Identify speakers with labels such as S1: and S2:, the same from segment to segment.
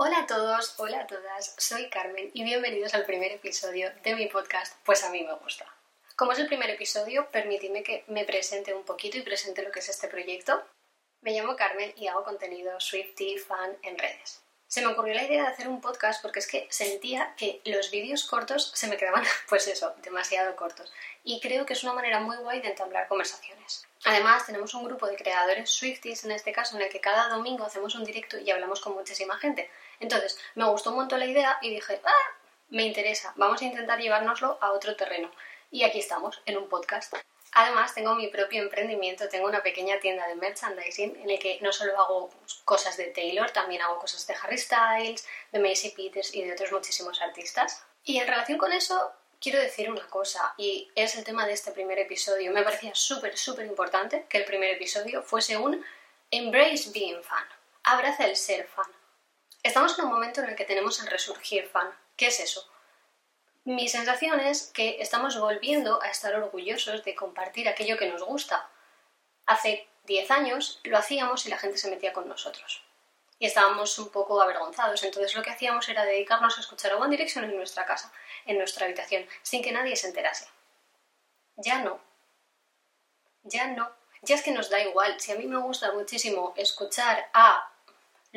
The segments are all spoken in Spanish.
S1: Hola a todos, hola a todas, soy Carmen y bienvenidos al primer episodio de mi podcast Pues a mí me gusta. Como es el primer episodio, permitidme que me presente un poquito y presente lo que es este proyecto. Me llamo Carmen y hago contenido Swifty fan en redes. Se me ocurrió la idea de hacer un podcast porque es que sentía que los vídeos cortos se me quedaban, pues eso, demasiado cortos. Y creo que es una manera muy guay de entablar conversaciones. Además, tenemos un grupo de creadores Swifties, en este caso, en el que cada domingo hacemos un directo y hablamos con muchísima gente. Entonces, me gustó un montón la idea y dije, ¡ah! Me interesa, vamos a intentar llevárnoslo a otro terreno. Y aquí estamos, en un podcast. Además, tengo mi propio emprendimiento, tengo una pequeña tienda de merchandising en el que no solo hago cosas de Taylor, también hago cosas de Harry Styles, de Macy Peters y de otros muchísimos artistas. Y en relación con eso, quiero decir una cosa, y es el tema de este primer episodio. Me parecía súper, súper importante que el primer episodio fuese un Embrace Being Fan. Abraza el ser fan. Estamos en un momento en el que tenemos el resurgir fan. ¿Qué es eso? Mi sensación es que estamos volviendo a estar orgullosos de compartir aquello que nos gusta. Hace 10 años lo hacíamos y la gente se metía con nosotros. Y estábamos un poco avergonzados, entonces lo que hacíamos era dedicarnos a escuchar a One Direction en nuestra casa, en nuestra habitación, sin que nadie se enterase. Ya no. Ya no. Ya es que nos da igual. Si a mí me gusta muchísimo escuchar a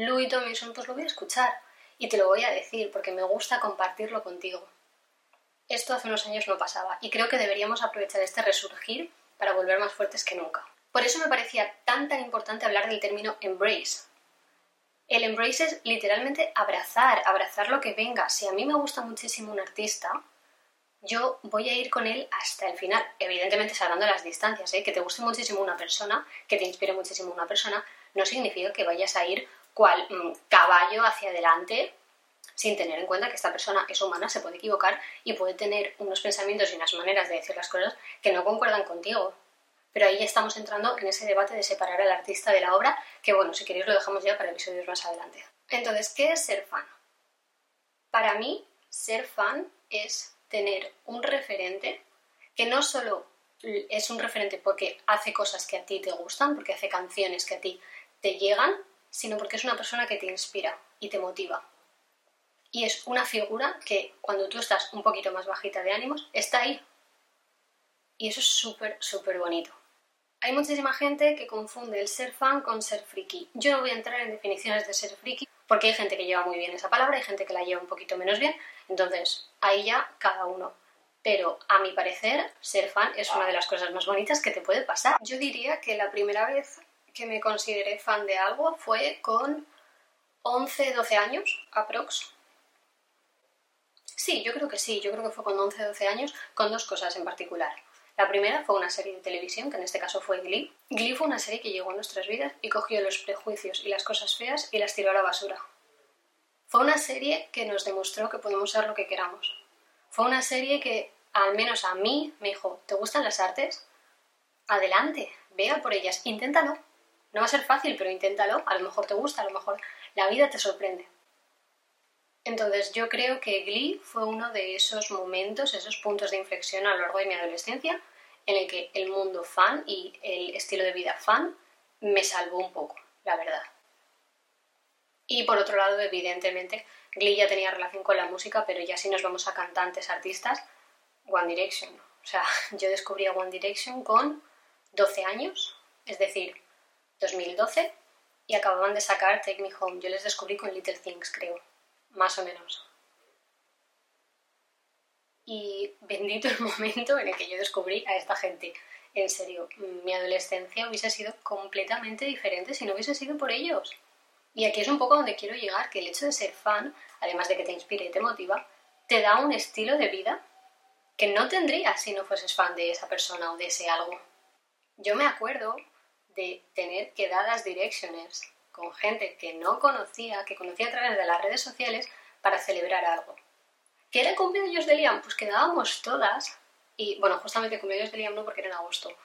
S1: Louis Tomlinson, pues lo voy a escuchar. Y te lo voy a decir porque me gusta compartirlo contigo. Esto hace unos años no pasaba y creo que deberíamos aprovechar este resurgir para volver más fuertes que nunca. Por eso me parecía tan tan importante hablar del término embrace. El embrace es literalmente abrazar, abrazar lo que venga. Si a mí me gusta muchísimo un artista, yo voy a ir con él hasta el final. Evidentemente salvando las distancias, ¿eh? que te guste muchísimo una persona, que te inspire muchísimo una persona, no significa que vayas a ir cual mm, caballo hacia adelante sin tener en cuenta que esta persona es humana, se puede equivocar y puede tener unos pensamientos y unas maneras de decir las cosas que no concuerdan contigo. Pero ahí ya estamos entrando en ese debate de separar al artista de la obra, que bueno, si queréis lo dejamos ya para episodios más adelante. Entonces, ¿qué es ser fan? Para mí, ser fan es tener un referente que no solo es un referente porque hace cosas que a ti te gustan, porque hace canciones que a ti te llegan, sino porque es una persona que te inspira y te motiva y es una figura que cuando tú estás un poquito más bajita de ánimos, está ahí. Y eso es súper, súper bonito. Hay muchísima gente que confunde el ser fan con ser friki. Yo no voy a entrar en definiciones de ser friki porque hay gente que lleva muy bien esa palabra, hay gente que la lleva un poquito menos bien, entonces ahí ya cada uno. Pero a mi parecer, ser fan es una de las cosas más bonitas que te puede pasar. Yo diría que la primera vez que me consideré fan de algo fue con 11, 12 años, aprox. Sí, yo creo que sí, yo creo que fue con 11 12 años, con dos cosas en particular. La primera fue una serie de televisión, que en este caso fue Glee. Glee fue una serie que llegó a nuestras vidas y cogió los prejuicios y las cosas feas y las tiró a la basura. Fue una serie que nos demostró que podemos ser lo que queramos. Fue una serie que, al menos a mí, me dijo, ¿te gustan las artes? Adelante, vea por ellas, inténtalo. No va a ser fácil, pero inténtalo. A lo mejor te gusta, a lo mejor la vida te sorprende. Entonces yo creo que Glee fue uno de esos momentos, esos puntos de inflexión a lo largo de mi adolescencia en el que el mundo fan y el estilo de vida fan me salvó un poco, la verdad. Y por otro lado, evidentemente, Glee ya tenía relación con la música, pero ya si nos vamos a cantantes, artistas, One Direction. O sea, yo descubrí a One Direction con 12 años, es decir, 2012, y acababan de sacar Take Me Home. Yo les descubrí con Little Things, creo más o menos. Y bendito el momento en el que yo descubrí a esta gente. En serio, mi adolescencia hubiese sido completamente diferente si no hubiese sido por ellos. Y aquí es un poco donde quiero llegar, que el hecho de ser fan, además de que te inspire y te motiva, te da un estilo de vida que no tendrías si no fueses fan de esa persona o de ese algo. Yo me acuerdo de tener que dar las direcciones con gente que no conocía, que conocía a través de las redes sociales, para celebrar algo. ¿Qué era el cumpleaños de Liam? Pues quedábamos todas, y bueno, justamente el cumpleaños de Liam no porque era en agosto,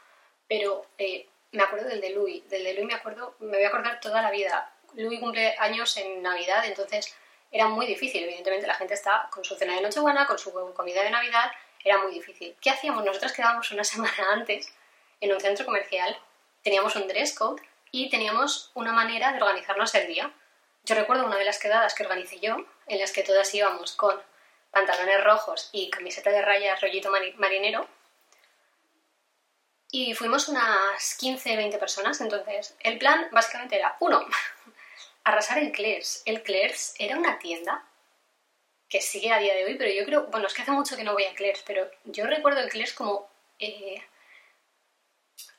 S1: pero eh, me acuerdo del de Louis, del de Louis me acuerdo, me voy a acordar toda la vida. Louis cumple años en Navidad, entonces era muy difícil, evidentemente la gente está con su cena de Nochebuena, con su comida de Navidad, era muy difícil. ¿Qué hacíamos? Nosotras quedábamos una semana antes en un centro comercial, teníamos un dress code y teníamos una manera de organizarnos el día. Yo recuerdo una de las quedadas que organicé yo, en las que todas íbamos con pantalones rojos y camiseta de rayas rollito marinero. Y fuimos unas 15-20 personas, entonces el plan básicamente era, uno, arrasar en Claire's. El Claire's era una tienda que sigue a día de hoy, pero yo creo, bueno, es que hace mucho que no voy a Claire's, pero yo recuerdo el Claire's como eh,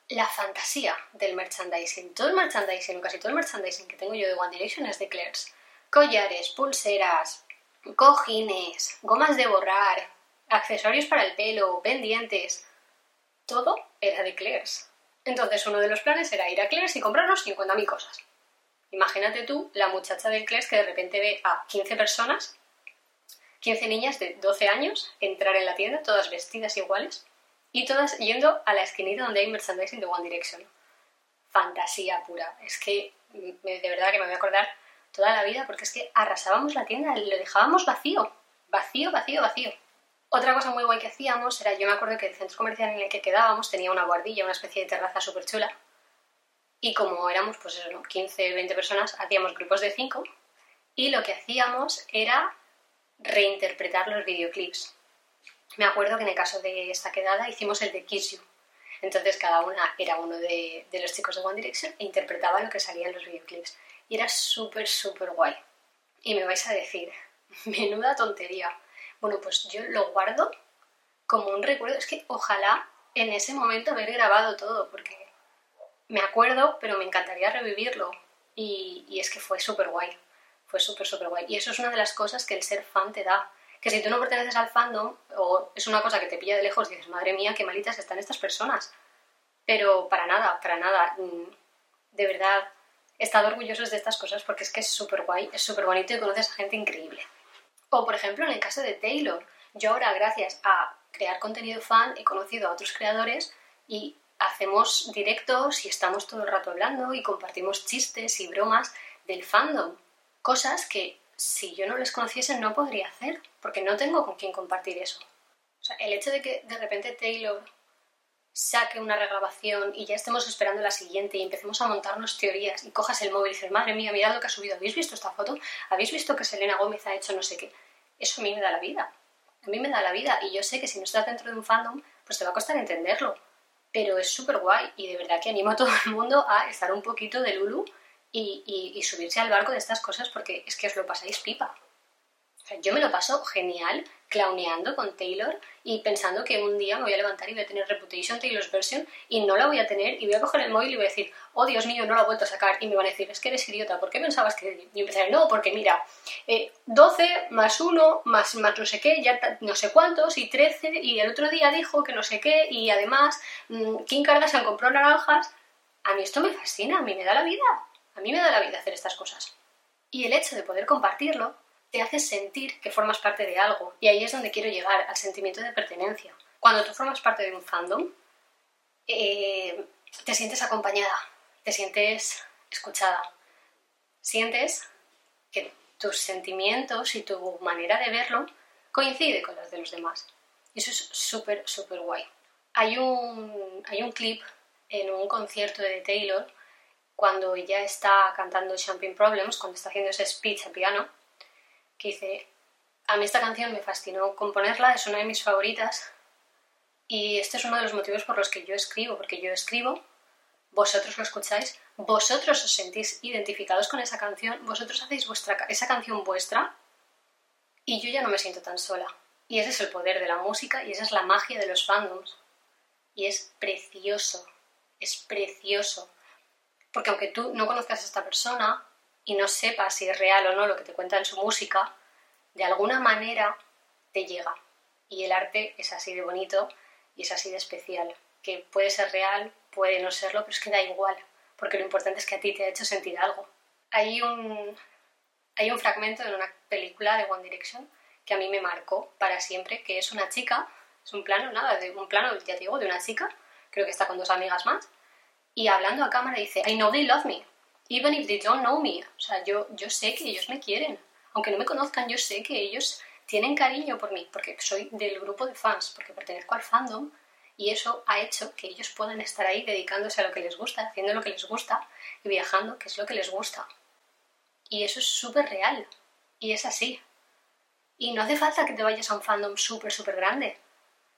S1: la fantasía del merchandising. Todo el merchandising, casi todo el merchandising que tengo yo de One Direction es de Claire's. Collares, pulseras, cojines, gomas de borrar, accesorios para el pelo, pendientes. Todo era de Claire's. Entonces uno de los planes era ir a Claire's y comprarnos 50.000 cosas. Imagínate tú la muchacha del Claire's que de repente ve a 15 personas, 15 niñas de 12 años, entrar en la tienda, todas vestidas iguales, y todas yendo a la esquinita donde hay merchandising de One Direction. Fantasía pura. Es que de verdad que me voy a acordar toda la vida porque es que arrasábamos la tienda, lo dejábamos vacío. Vacío, vacío, vacío. Otra cosa muy guay que hacíamos era, yo me acuerdo que el centro comercial en el que quedábamos tenía una guardilla, una especie de terraza súper chula. Y como éramos, pues eso, 15, 20 personas, hacíamos grupos de 5 y lo que hacíamos era reinterpretar los videoclips me acuerdo que en el caso de esta quedada hicimos el de Kiss You. Entonces cada una era uno de, los chicos de One Direction e interpretaba lo que salía en los videoclips. Y era súper, súper guay. Y me vais a decir, menuda tontería. Bueno, pues yo lo guardo como un recuerdo. Es que ojalá en ese momento haber grabado todo, porque me acuerdo, pero me encantaría revivirlo. Y, y es que fue súper guay. Fue súper, súper guay. Y eso es una de las cosas que el ser fan te da que si tú no perteneces al fandom o es una cosa que te pilla de lejos, dices, madre mía, qué malitas están estas personas. Pero para nada, para nada. Mm, de verdad, he estado orgullosos de estas cosas porque es que es súper guay, es súper bonito y conoces a gente increíble. O por ejemplo, en el caso de Taylor, yo ahora, gracias a crear contenido fan, he conocido a otros creadores y hacemos directos y estamos todo el rato hablando y compartimos chistes y bromas del fandom. Cosas que si yo no les conociese no podría hacer, porque no tengo con quién compartir eso. O sea, el hecho de que de repente Taylor saque una regrabación y ya estemos esperando la siguiente y empecemos a montarnos teorías y cojas el móvil y dices, madre mía, mirad lo que ha subido, ¿habéis visto esta foto? ¿Habéis visto que Selena Gómez ha hecho no sé qué? Eso a mí me da la vida. A mí me da la vida y yo sé que si no estás dentro de un fandom, pues te va a costar entenderlo. Pero es súper guay y de verdad que animo a todo el mundo a estar un poquito de Lulu y, subirse al barco de estas cosas porque es que os lo pasáis pipa. yo me lo paso genial clowneando con Taylor y pensando que un día me voy a levantar y voy a tener Reputation Taylor's Version y no la voy a tener y voy a coger el móvil y voy a decir, oh Dios mío, no la he vuelto a sacar y me van a decir, es que eres idiota, ¿por qué pensabas que...? Y empezaré, no, porque mira, 12 eh, más 1 más, más no sé qué, ya no sé cuántos y 13 y el otro día dijo que no sé qué y además mm, Kim Kardashian compró naranjas. A mí esto me fascina, a mí me da la vida. A mí me da la vida hacer estas cosas. Y el hecho de poder compartirlo te hace sentir que formas parte de algo. Y ahí es donde quiero llegar, al sentimiento de pertenencia. Cuando tú formas parte de un fandom, eh, te sientes acompañada, te sientes escuchada, sientes que tus sentimientos y tu manera de verlo coincide con los de los demás. Y eso es súper, súper guay. Hay un, hay un clip en un concierto de Taylor cuando ella está cantando Champagne Problems, cuando está haciendo ese speech a piano, que dice, a mí esta canción me fascinó componerla, es una de mis favoritas y este es uno de los motivos por los que yo escribo, porque yo escribo, vosotros lo escucháis, vosotros os sentís identificados con esa canción, vosotros hacéis vuestra, esa canción vuestra y yo ya no me siento tan sola. Y ese es el poder de la música y esa es la magia de los fandoms. Y es precioso, es precioso porque aunque tú no conozcas a esta persona y no sepas si es real o no lo que te cuenta en su música, de alguna manera te llega. Y el arte es así de bonito y es así de especial. Que puede ser real, puede no serlo, pero es que da igual, porque lo importante es que a ti te ha hecho sentir algo. Hay un, hay un fragmento de una película de One Direction que a mí me marcó para siempre, que es una chica, es un plano, nada, de un plano, ya te digo, de una chica, creo que está con dos amigas más, y hablando a cámara dice, I know they love me, even if they don't know me. O sea, yo, yo sé que ellos me quieren. Aunque no me conozcan, yo sé que ellos tienen cariño por mí, porque soy del grupo de fans, porque pertenezco al fandom, y eso ha hecho que ellos puedan estar ahí dedicándose a lo que les gusta, haciendo lo que les gusta y viajando, que es lo que les gusta. Y eso es súper real. Y es así. Y no hace falta que te vayas a un fandom súper, súper grande.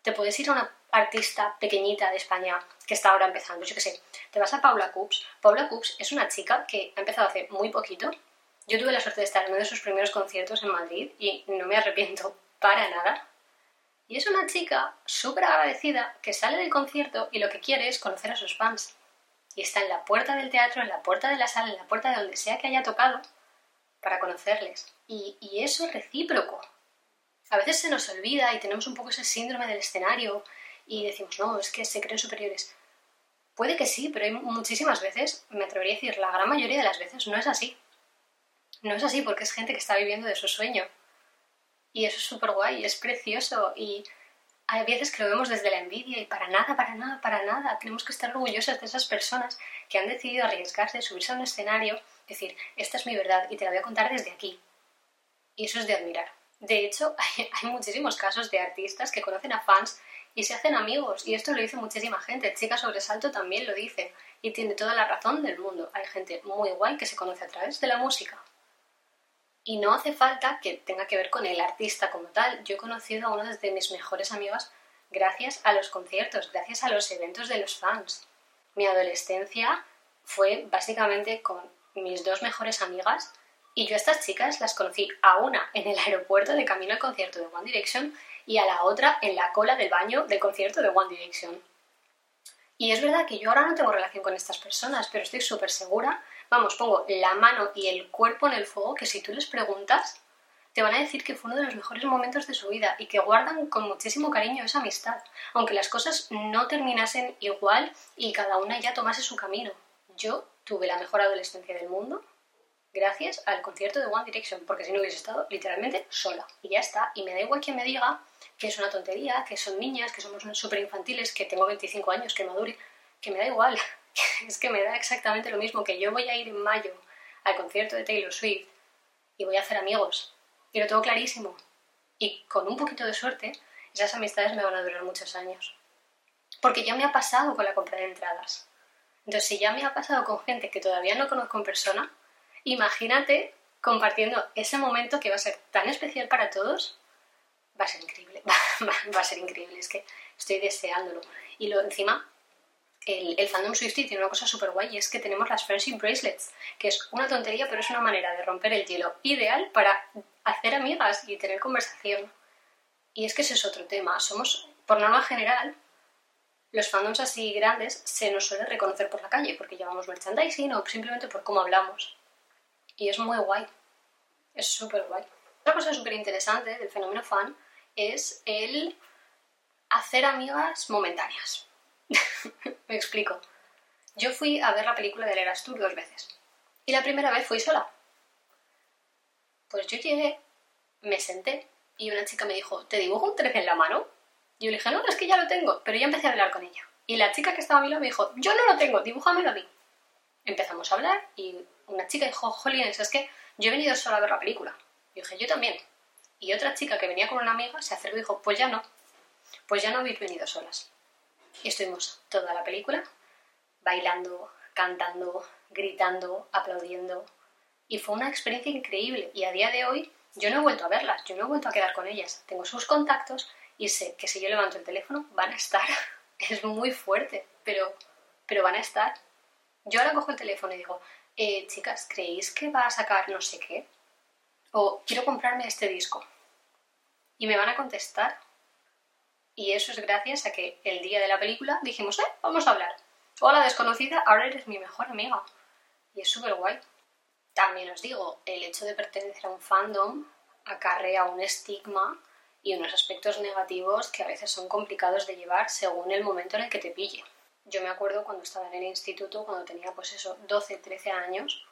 S1: Te puedes ir a una artista pequeñita de España que está ahora empezando, yo qué sé. Te vas a Paula Coops. Paula Coops es una chica que ha empezado hace muy poquito. Yo tuve la suerte de estar en uno de sus primeros conciertos en Madrid y no me arrepiento para nada. Y es una chica súper agradecida que sale del concierto y lo que quiere es conocer a sus fans. Y está en la puerta del teatro, en la puerta de la sala, en la puerta de donde sea que haya tocado para conocerles. Y, eso es recíproco. A veces se nos olvida y tenemos un poco ese síndrome del escenario y decimos, no, es que se creen superiores. Puede que sí, pero hay muchísimas veces, me atrevería a decir, la gran mayoría de las veces no es así. No es así porque es gente que está viviendo de su sueño. Y eso es súper guay, es precioso y hay veces que lo vemos desde la envidia y para nada, para nada, para nada. Tenemos que estar orgullosas de esas personas que han decidido arriesgarse, subirse a un escenario, decir, esta es mi verdad y te la voy a contar desde aquí. Y eso es de admirar. De hecho, hay, muchísimos casos de artistas que conocen a fans y se hacen amigos. Y esto lo dice muchísima gente. Chica Sobresalto también lo dice. Y tiene toda la razón del mundo. Hay gente muy guay que se conoce a través de la música. Y no hace falta que tenga que ver con el artista como tal. Yo he conocido a una de mis mejores amigas gracias a los conciertos, gracias a los eventos de los fans. Mi adolescencia fue básicamente con mis dos mejores amigas y yo a estas chicas las conocí a una en el aeropuerto de camino al concierto de One Direction y a la otra en la cola del baño del concierto de One Direction. Y es verdad que yo ahora no tengo relación con estas personas, pero estoy súper segura, vamos, pongo la mano y el cuerpo en el fuego, que si tú les preguntas, te van a decir que fue uno de los mejores momentos de su vida y que guardan con muchísimo cariño esa amistad, aunque las cosas no terminasen igual y cada una ya tomase su camino. Yo tuve la mejor adolescencia del mundo, gracias al concierto de One Direction, porque si no hubiese estado literalmente sola. Y ya está. Y me da igual quien me diga que es una tontería, que son niñas, que somos súper infantiles, que tengo 25 años, que madure, que me da igual. es que me da exactamente lo mismo que yo voy a ir en mayo al concierto de Taylor Swift y voy a hacer amigos. Y lo tengo clarísimo. Y con un poquito de suerte, esas amistades me van a durar muchos años. Porque ya me ha pasado con la compra de entradas. Entonces, si ya me ha pasado con gente que todavía no conozco en persona, imagínate compartiendo ese momento que va a ser tan especial para todos. Va a ser increíble, va, a ser increíble, es que estoy deseándolo. Y lo encima, el, el fandom Swifty tiene una cosa súper guay y es que tenemos las Friendship Bracelets, que es una tontería, pero es una manera de romper el hielo ideal para hacer amigas y tener conversación. Y es que ese es otro tema. Somos, por norma general, los fandoms así grandes se nos suele reconocer por la calle porque llevamos merchandising o simplemente por cómo hablamos. Y es muy guay. Es súper guay. Otra cosa súper interesante del fenómeno fan es el hacer amigas momentáneas. Me explico. Yo fui a ver la película de Eras Tour dos veces. Y la primera vez fui sola. Pues yo llegué, me senté y una chica me dijo, ¿te dibujo un 13 en la mano? Y yo le dije, no, es que ya lo tengo. Pero ya empecé a hablar con ella. Y la chica que estaba a mi lado me dijo, yo no lo tengo, dibújamelo a mí. Empezamos a hablar y una chica dijo, Jolines, es que yo he venido sola a ver la película. Y dije, yo también. Y otra chica que venía con una amiga se acercó y dijo, pues ya no, pues ya no habéis venido solas. Y estuvimos toda la película bailando, cantando, gritando, aplaudiendo. Y fue una experiencia increíble. Y a día de hoy yo no he vuelto a verlas, yo no he vuelto a quedar con ellas. Tengo sus contactos y sé que si yo levanto el teléfono van a estar. es muy fuerte, pero, pero van a estar. Yo ahora cojo el teléfono y digo, eh, chicas, ¿creéis que va a sacar no sé qué? O quiero comprarme este disco. Y me van a contestar. Y eso es gracias a que el día de la película dijimos, eh, vamos a hablar. Hola desconocida, ahora eres mi mejor amiga. Y es súper guay. También os digo, el hecho de pertenecer a un fandom acarrea un estigma y unos aspectos negativos que a veces son complicados de llevar según el momento en el que te pille. Yo me acuerdo cuando estaba en el instituto, cuando tenía pues eso, 12, 13 años,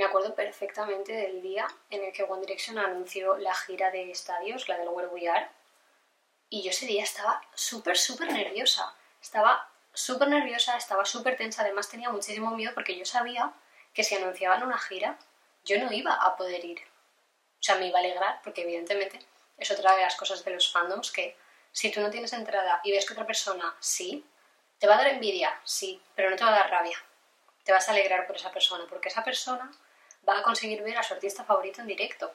S1: me acuerdo perfectamente del día en el que One Direction anunció la gira de estadios, la del Where We Are, y yo ese día estaba súper, súper nerviosa. Estaba súper nerviosa, estaba súper tensa, además tenía muchísimo miedo porque yo sabía que si anunciaban una gira, yo no iba a poder ir. O sea, me iba a alegrar porque evidentemente es otra de las cosas de los fandoms que si tú no tienes entrada y ves que otra persona sí, ¿Te va a dar envidia? Sí, pero no te va a dar rabia. Te vas a alegrar por esa persona, porque esa persona va a conseguir ver a su artista favorito en directo.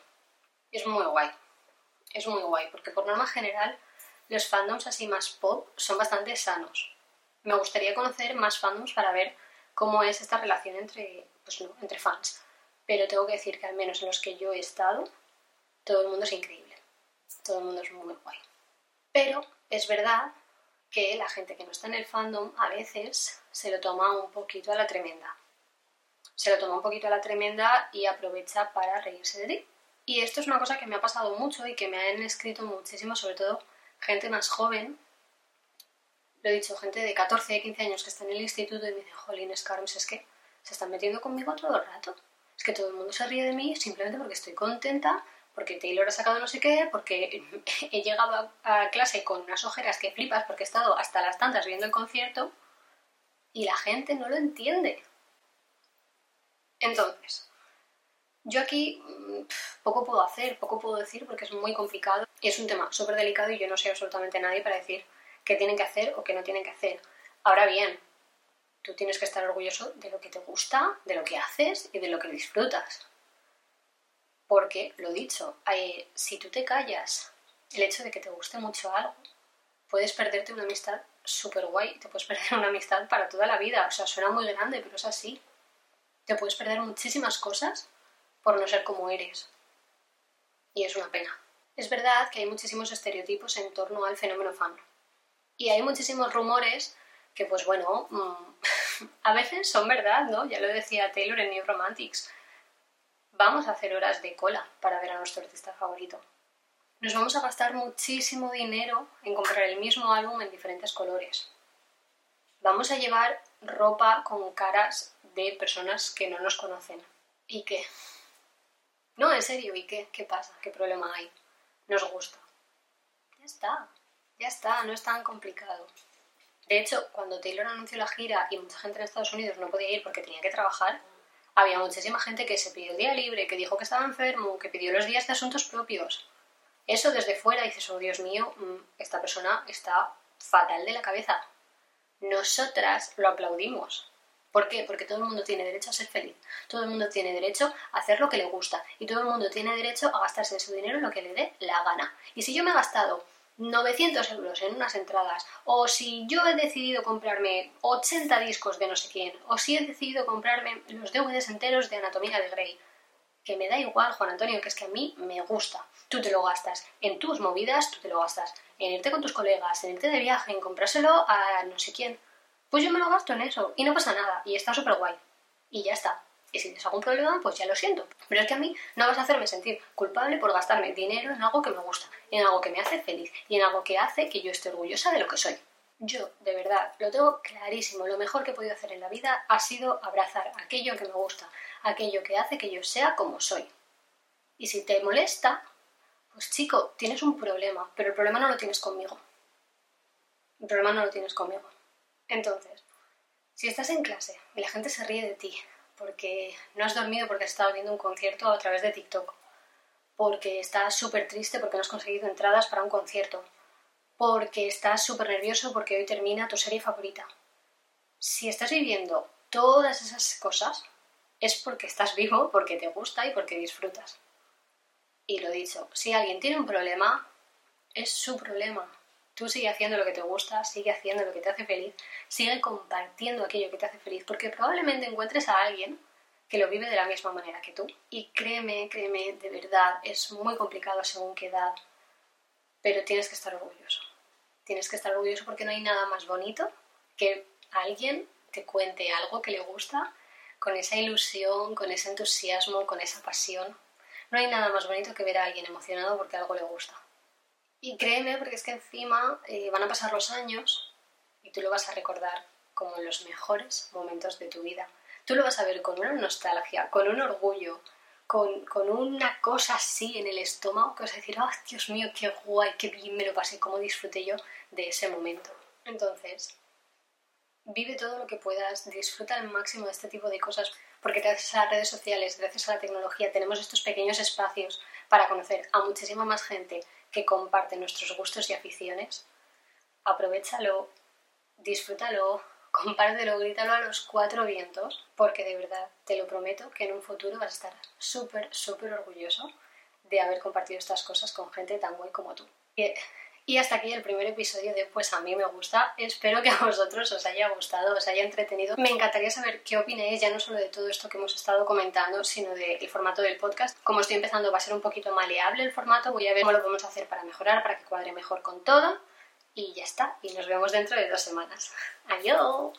S1: Es muy guay. Es muy guay, porque por norma general los fandoms así más pop son bastante sanos. Me gustaría conocer más fandoms para ver cómo es esta relación entre, pues entre fans. Pero tengo que decir que al menos en los que yo he estado, todo el mundo es increíble. Todo el mundo es muy guay. Pero es verdad que la gente que no está en el fandom a veces se lo toma un poquito a la tremenda. Se lo toma un poquito a la tremenda y aprovecha para reírse de ti. Y esto es una cosa que me ha pasado mucho y que me han escrito muchísimo, sobre todo gente más joven. Lo he dicho, gente de 14, 15 años que está en el instituto y me dicen, jolín, Scarms, es que se están metiendo conmigo todo el rato. Es que todo el mundo se ríe de mí simplemente porque estoy contenta, porque Taylor ha sacado no sé qué, porque he llegado a, clase con unas ojeras que flipas porque he estado hasta las tantas viendo el concierto y la gente no lo entiende. Entonces, yo aquí mm, poco puedo hacer, poco puedo decir porque es muy complicado y es un tema súper delicado y yo no soy absolutamente nadie para decir qué tienen que hacer o qué no tienen que hacer. Ahora bien, tú tienes que estar orgulloso de lo que te gusta, de lo que haces y de lo que disfrutas. Porque, lo dicho, si tú te callas el hecho de que te guste mucho algo, puedes perderte una amistad súper guay, te puedes perder una amistad para toda la vida. O sea, suena muy grande, pero es así. Te puedes perder muchísimas cosas por no ser como eres. Y es una pena. Es verdad que hay muchísimos estereotipos en torno al fenómeno fan. Y hay muchísimos rumores que, pues bueno, mm, a veces son verdad, ¿no? Ya lo decía Taylor en New Romantics. Vamos a hacer horas de cola para ver a nuestro artista favorito. Nos vamos a gastar muchísimo dinero en comprar el mismo álbum en diferentes colores. Vamos a llevar ropa con caras de personas que no nos conocen. ¿Y qué? No, en serio, ¿y qué? ¿Qué pasa? ¿Qué problema hay? Nos gusta. Ya está, ya está, no es tan complicado. De hecho, cuando Taylor anunció la gira y mucha gente en Estados Unidos no podía ir porque tenía que trabajar, había muchísima gente que se pidió el día libre, que dijo que estaba enfermo, que pidió los días de asuntos propios. Eso desde fuera dices, oh Dios mío, mm, esta persona está fatal de la cabeza. Nosotras lo aplaudimos. ¿Por qué? Porque todo el mundo tiene derecho a ser feliz, todo el mundo tiene derecho a hacer lo que le gusta y todo el mundo tiene derecho a gastarse su dinero en lo que le dé la gana. Y si yo me he gastado 900 euros en unas entradas, o si yo he decidido comprarme 80 discos de no sé quién, o si he decidido comprarme los DVDs enteros de Anatomía de Grey, que me da igual, Juan Antonio, que es que a mí me gusta. Tú te lo gastas en tus movidas, tú te lo gastas en irte con tus colegas, en irte de viaje, en comprárselo a no sé quién. Pues yo me lo gasto en eso y no pasa nada y está súper guay. Y ya está. Y si tienes algún problema, pues ya lo siento. Pero es que a mí no vas a hacerme sentir culpable por gastarme dinero en algo que me gusta, en algo que me hace feliz y en algo que hace que yo esté orgullosa de lo que soy. Yo, de verdad, lo tengo clarísimo. Lo mejor que he podido hacer en la vida ha sido abrazar aquello que me gusta, aquello que hace que yo sea como soy. Y si te molesta, pues chico, tienes un problema, pero el problema no lo tienes conmigo. El problema no lo tienes conmigo. Entonces, si estás en clase y la gente se ríe de ti porque no has dormido porque has estado viendo un concierto a través de TikTok, porque estás súper triste porque no has conseguido entradas para un concierto, porque estás súper nervioso porque hoy termina tu serie favorita. Si estás viviendo todas esas cosas, es porque estás vivo, porque te gusta y porque disfrutas. Y lo dicho, si alguien tiene un problema, es su problema. Tú sigue haciendo lo que te gusta, sigue haciendo lo que te hace feliz, sigue compartiendo aquello que te hace feliz, porque probablemente encuentres a alguien que lo vive de la misma manera que tú. Y créeme, créeme, de verdad, es muy complicado según qué edad, pero tienes que estar orgulloso. Tienes que estar orgulloso porque no hay nada más bonito que alguien te cuente algo que le gusta con esa ilusión, con ese entusiasmo, con esa pasión. No hay nada más bonito que ver a alguien emocionado porque algo le gusta. Y créeme, porque es que encima eh, van a pasar los años y tú lo vas a recordar como los mejores momentos de tu vida. Tú lo vas a ver con una nostalgia, con un orgullo, con, con una cosa así en el estómago que vas a decir, ¡ah, Dios mío, qué guay, qué bien me lo pasé, cómo disfruté yo de ese momento! Entonces, vive todo lo que puedas, disfruta al máximo de este tipo de cosas, porque gracias a las redes sociales, gracias a la tecnología, tenemos estos pequeños espacios para conocer a muchísima más gente que comparte nuestros gustos y aficiones. Aprovechalo, disfrútalo, compártelo, grítalo a los cuatro vientos, porque de verdad, te lo prometo, que en un futuro vas a estar súper, súper orgulloso de haber compartido estas cosas con gente tan guay como tú. Y hasta aquí el primer episodio de Pues a mí me gusta. Espero que a vosotros os haya gustado, os haya entretenido. Me encantaría saber qué opináis ya no solo de todo esto que hemos estado comentando, sino del formato del podcast. Como estoy empezando va a ser un poquito maleable el formato, voy a ver cómo lo podemos hacer para mejorar, para que cuadre mejor con todo. Y ya está. Y nos vemos dentro de dos semanas. ¡Adiós!